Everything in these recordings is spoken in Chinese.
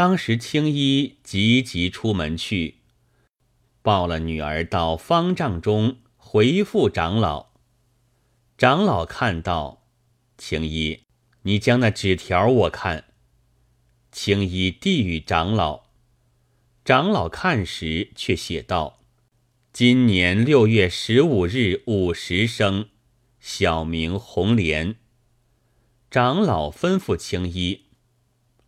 当时青衣急急出门去，抱了女儿到方丈中回复长老。长老看到青衣，你将那纸条我看。青衣递与长老，长老看时却写道：“今年六月十五日午时生，小名红莲。”长老吩咐青衣。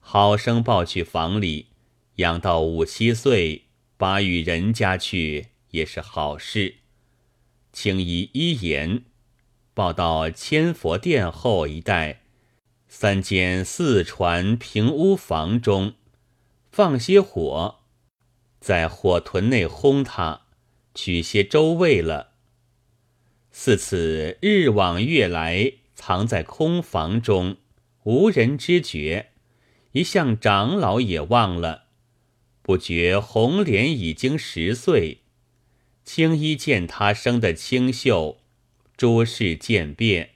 好生抱去房里，养到五七岁，把与人家去也是好事。请以一言，抱到千佛殿后一带，三间四船平屋房中，放些火，在火屯内烘它，取些粥喂了。似此日往月来，藏在空房中，无人知觉。一向长老也忘了，不觉红莲已经十岁。青衣见他生得清秀，诸事渐变，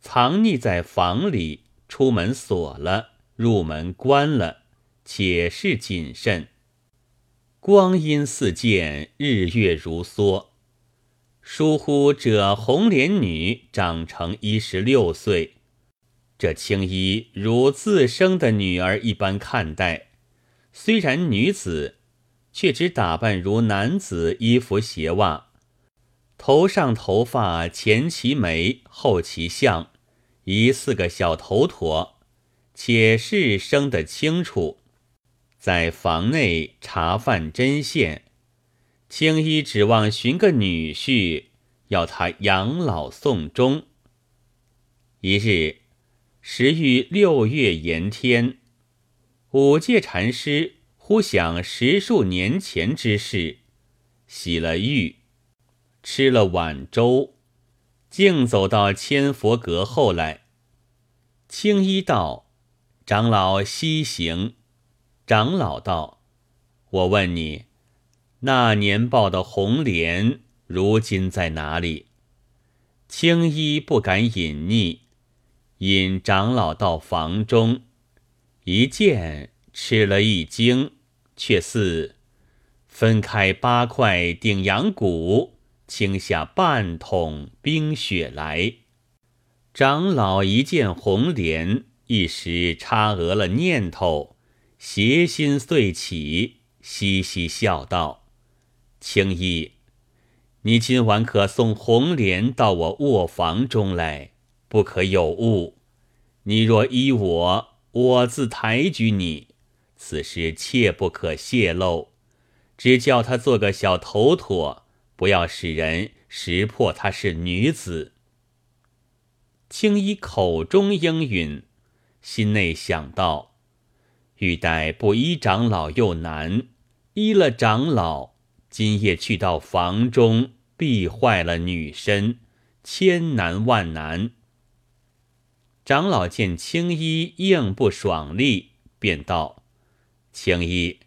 藏匿在房里，出门锁了，入门关了，且是谨慎。光阴似箭，日月如梭，疏忽这红莲女长成一十六岁。这青衣如自生的女儿一般看待，虽然女子，却只打扮如男子，衣服鞋袜，头上头发前齐眉，后齐相，一四个小头陀，且是生得清楚。在房内茶饭针线，青衣指望寻个女婿，要他养老送终。一日。时遇六月炎天，五戒禅师忽想十数年前之事，洗了浴，吃了碗粥，径走到千佛阁后来。青衣道：“长老西行。”长老道：“我问你，那年抱的红莲，如今在哪里？”青衣不敢隐匿。引长老到房中，一见吃了一惊，却似分开八块顶阳骨，倾下半桶冰雪来。长老一见红莲，一时插额了念头，邪心遂起，嘻嘻笑道：“青衣，你今晚可送红莲到我卧房中来。”不可有误，你若依我，我自抬举你。此事切不可泄露，只叫他做个小头陀，不要使人识破她是女子。青衣口中应允，心内想到：欲待不依长老又难，依了长老，今夜去到房中，必坏了女身，千难万难。长老见青衣硬不爽利，便道：“青衣，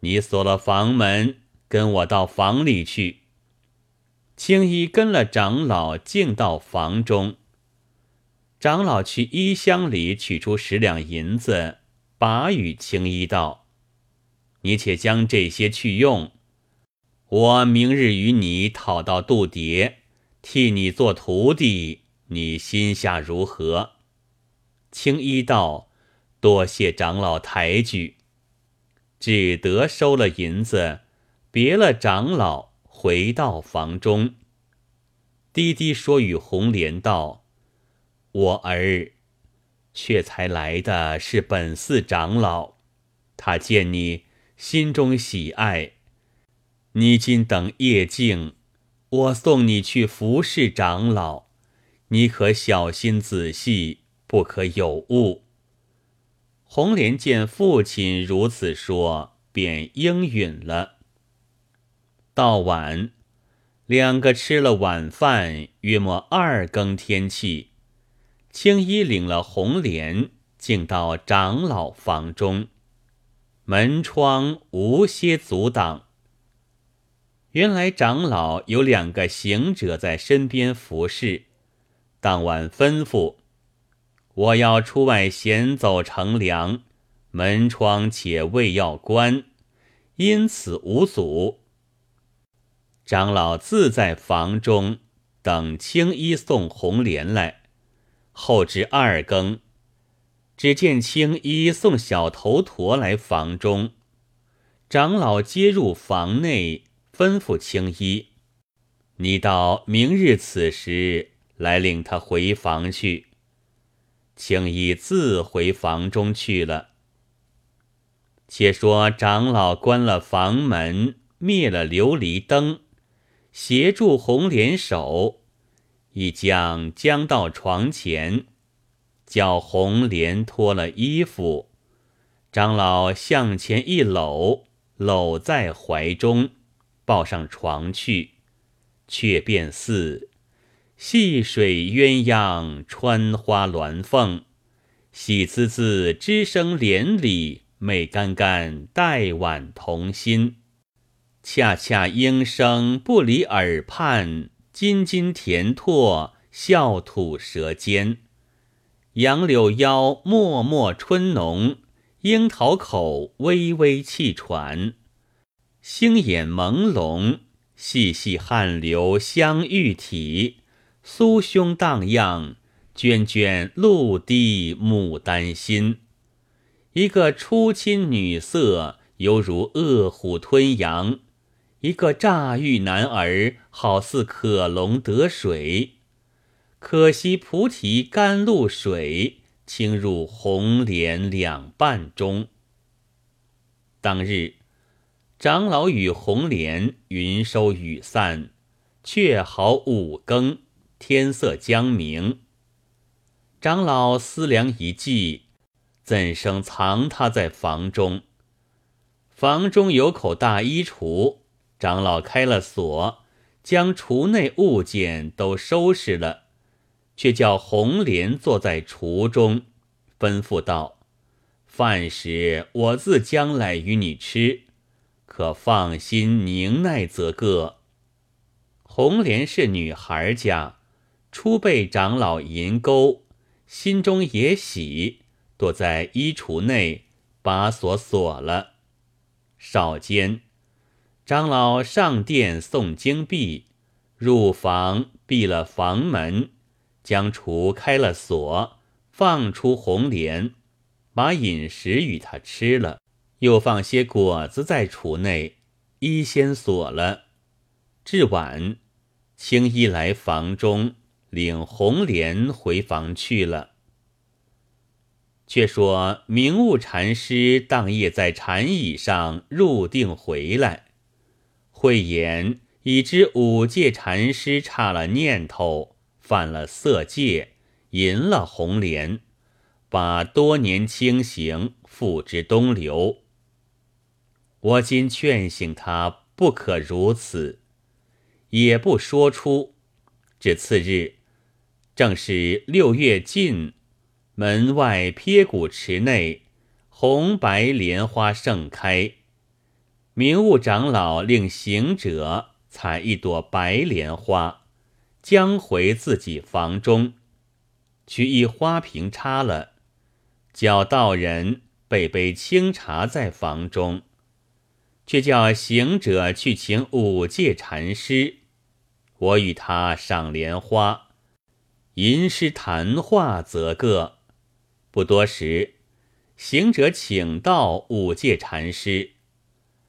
你锁了房门，跟我到房里去。”青衣跟了长老进到房中。长老去衣箱里取出十两银子，把与青衣道：“你且将这些去用，我明日与你讨到度牒，替你做徒弟，你心下如何？”青衣道：“多谢长老抬举，只得收了银子，别了长老，回到房中。低低说与红莲道：‘我儿，却才来的是本寺长老，他见你心中喜爱，你今等夜静，我送你去服侍长老，你可小心仔细。’”不可有误。红莲见父亲如此说，便应允了。到晚，两个吃了晚饭，约莫二更天气，青衣领了红莲，进到长老房中，门窗无些阻挡。原来长老有两个行者在身边服侍，当晚吩咐。我要出外闲走乘凉，门窗且未要关，因此无阻。长老自在房中等青衣送红莲来，后至二更，只见青衣送小头陀来房中，长老接入房内，吩咐青衣：“你到明日此时来领他回房去。”青衣自回房中去了。且说长老关了房门，灭了琉璃灯，协助红莲手，一将将到床前，叫红莲脱了衣服，长老向前一搂，搂在怀中，抱上床去，却便似。细水鸳鸯穿花鸾凤，喜滋滋枝生帘里，美干干带碗同心。恰恰莺声不离耳畔，津津甜唾笑吐舌尖。杨柳腰脉脉春浓，樱桃口微微气喘。星眼朦胧，细细汗流香玉体。酥胸荡漾，涓涓露滴牡丹心。一个初亲女色，犹如饿虎吞羊；一个乍遇男儿，好似可龙得水。可惜菩提甘露水，倾入红莲两瓣中。当日，长老与红莲云收雨散，却好五更。天色将明，长老思量一计，怎生藏他在房中？房中有口大衣橱，长老开了锁，将橱内物件都收拾了，却叫红莲坐在橱中，吩咐道：“饭时我自将来与你吃，可放心宁耐则个。”红莲是女孩家。初被长老银钩，心中也喜，躲在衣橱内，把锁锁了。少间，长老上殿诵经毕，入房闭了房门，将橱开了锁，放出红莲，把饮食与他吃了，又放些果子在橱内，衣先锁了。至晚，青衣来房中。领红莲回房去了。却说明悟禅师当夜在禅椅上入定回来，慧眼已知五戒禅师差了念头，犯了色戒，淫了红莲，把多年清行付之东流。我今劝醒他，不可如此，也不说出。至次日。正是六月尽，门外撇谷池内，红白莲花盛开。明悟长老令行者采一朵白莲花，将回自己房中，取一花瓶插了，叫道人备杯清茶在房中，却叫行者去请五戒禅师，我与他赏莲花。吟诗谈话则个，不多时，行者请到五戒禅师，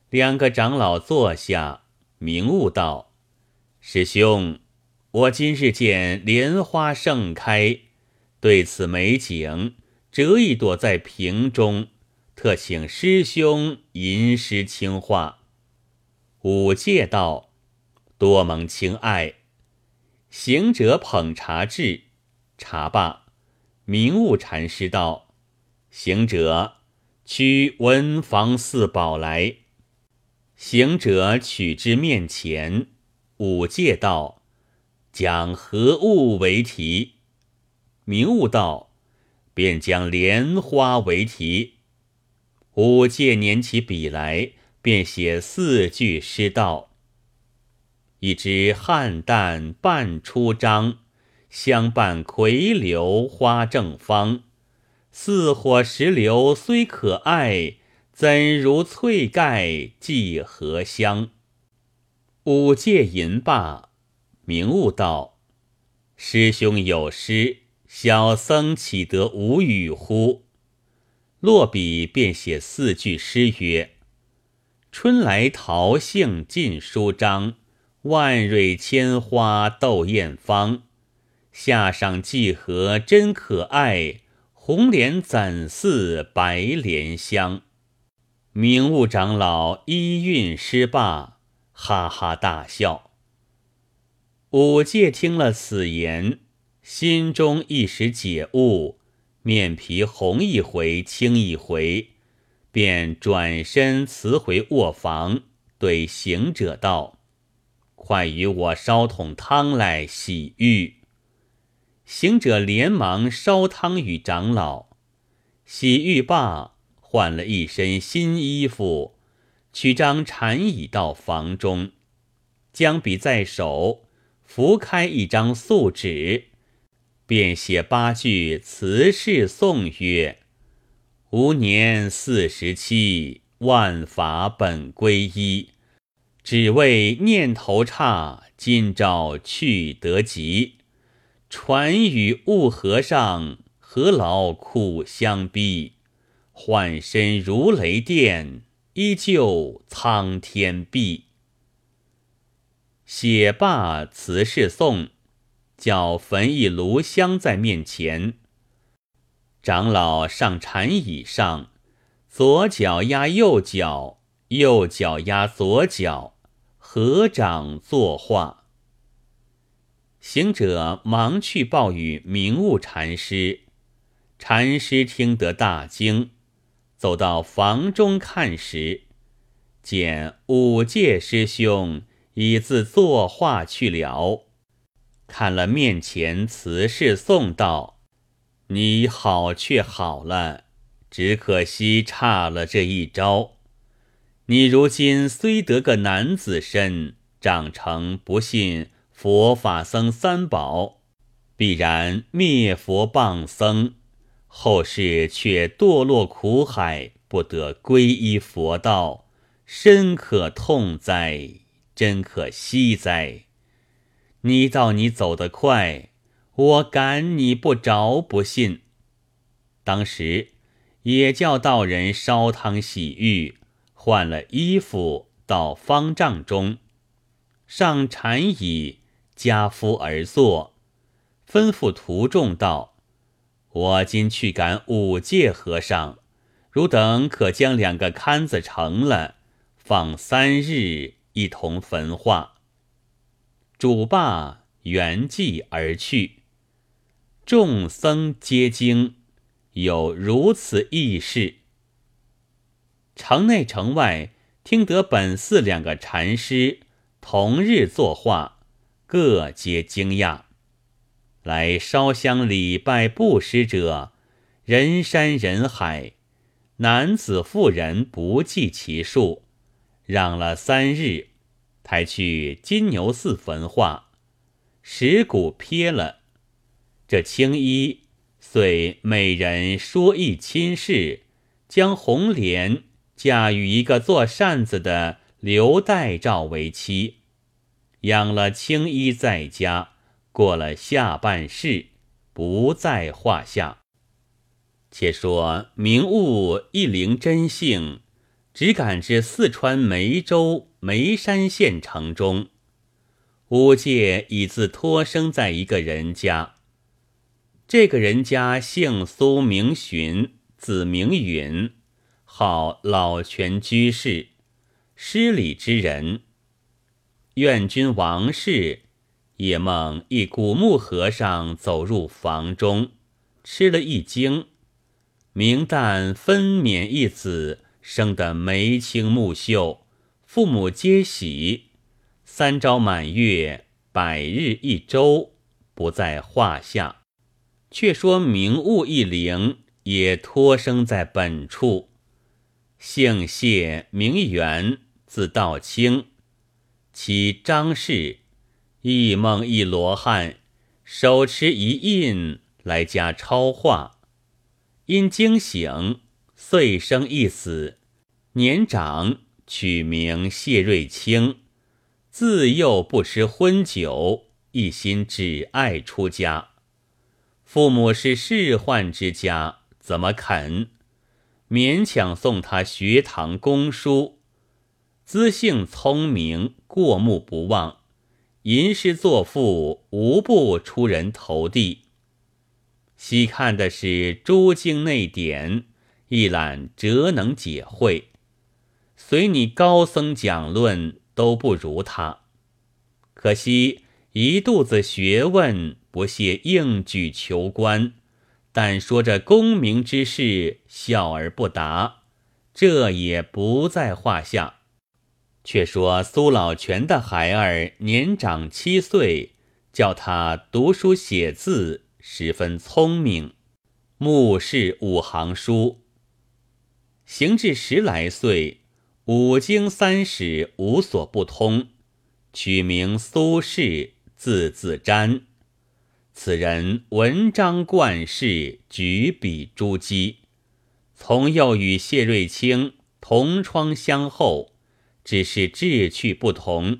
两个长老坐下，明悟道：“师兄，我今日见莲花盛开，对此美景，折一朵在瓶中，特请师兄吟诗清话。”五戒道：“多蒙亲爱。”行者捧茶至，茶罢，明悟禅师道：“行者，取文房四宝来。”行者取之面前，五戒道：“讲何物为题？”明悟道：“便将莲花为题。”五戒捻起笔来，便写四句诗道。一枝菡萏半出张，相伴葵柳花正芳。似火石流虽可爱，怎如翠盖寄荷香？五戒吟罢，明悟道：“师兄有诗，小僧岂得无语乎？”落笔便写四句诗曰：“春来桃杏尽舒张，万蕊千花斗艳芳。夏赏季荷真可爱，红莲怎似白莲香？”明悟长老一韵诗罢，哈哈大笑。五戒听了此言，心中一时解悟。面皮红一回，青一回，便转身辞回卧房，对行者道：“快与我烧桶汤来洗浴。”行者连忙烧汤与长老洗浴罢，换了一身新衣服，取张禅椅到房中，将笔在手，拂开一张素纸。便写八句词式颂曰：“吾年四十七，万法本归一，只为念头差，今朝去得急。传与悟和尚，何劳苦相逼？换身如雷电，依旧苍天碧。”写罢词事颂。叫焚一炉香在面前，长老上禅椅上，左脚压右脚，右脚压左脚，合掌作画。行者忙去报与明悟禅师，禅师听得大惊，走到房中看时，见五戒师兄已自作画去了。看了面前词事送道：“你好却好了，只可惜差了这一招。你如今虽得个男子身，长成不信佛法僧三宝，必然灭佛谤僧，后世却堕落苦海，不得皈依佛道，深可痛哉！真可惜哉！”你道你走得快，我赶你不着不信。当时也叫道人烧汤洗浴，换了衣服到方丈中，上禅椅，家夫而坐，吩咐徒众道：“我今去赶五戒和尚，汝等可将两个龛子成了，放三日，一同焚化。”主罢，圆寂而去。众僧皆惊，有如此异事。城内城外听得本寺两个禅师同日作画，各皆惊讶。来烧香礼拜布施者，人山人海，男子妇人不计其数，让了三日。才去金牛寺焚化，石鼓撇了。这青衣遂每人说一亲事，将红莲嫁与一个做扇子的刘代照为妻，养了青衣在家，过了下半世，不在话下。且说明悟一灵真性。只赶至四川梅州梅山县城中，五戒已自托生在一个人家。这个人家姓苏，名寻，字明允，号老泉居士，失礼之人。愿君王氏也梦一古木和尚走入房中，吃了一惊，明旦分娩一子。生得眉清目秀，父母皆喜。三朝满月，百日一周，不在话下。却说明悟一灵也托生在本处，姓谢，名元，字道清。其张氏一梦一罗汉，手持一印来家抄画。因惊醒，遂生一子。年长，取名谢瑞清。自幼不吃荤酒，一心只爱出家。父母是仕宦之家，怎么肯？勉强送他学堂公书。资性聪明，过目不忘，吟诗作赋，无不出人头地。细看的是诸经内典，一览哲能解会。随你高僧讲论。都不如他，可惜一肚子学问，不屑应举求官，但说这功名之事，笑而不答，这也不在话下。却说苏老泉的孩儿年长七岁，叫他读书写字，十分聪明，目视五行书，行至十来岁。五经三史无所不通，取名苏轼，字子瞻。此人文章冠世，举笔珠玑。从幼与谢瑞清同窗相厚，只是志趣不同。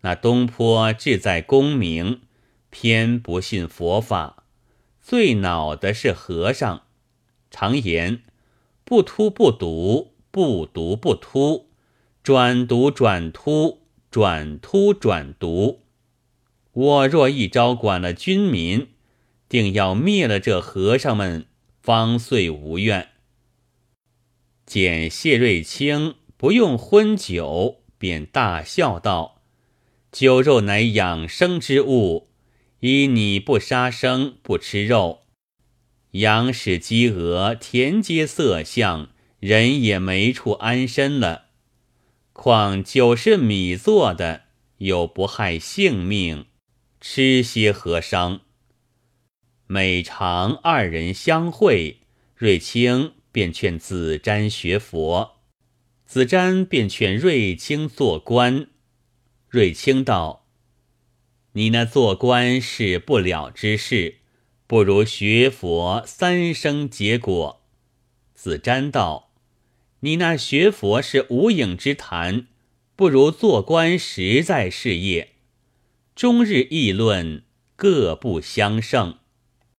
那东坡志在功名，偏不信佛法，最恼的是和尚，常言不突不读。不读不突，转读转突，转突转读。我若一朝管了军民，定要灭了这和尚们，方遂无怨。见谢瑞清不用荤酒，便大笑道：“酒肉乃养生之物，依你不杀生，不吃肉，羊使鸡、鹅，田皆色相。”人也没处安身了，况酒是米做的，又不害性命，吃些和商？每常二人相会，瑞清便劝子瞻学佛，子瞻便劝瑞清做官。瑞清道：“你那做官是不了之事，不如学佛三生结果。”子瞻道。你那学佛是无影之谈，不如做官实在事业。终日议论，各不相胜。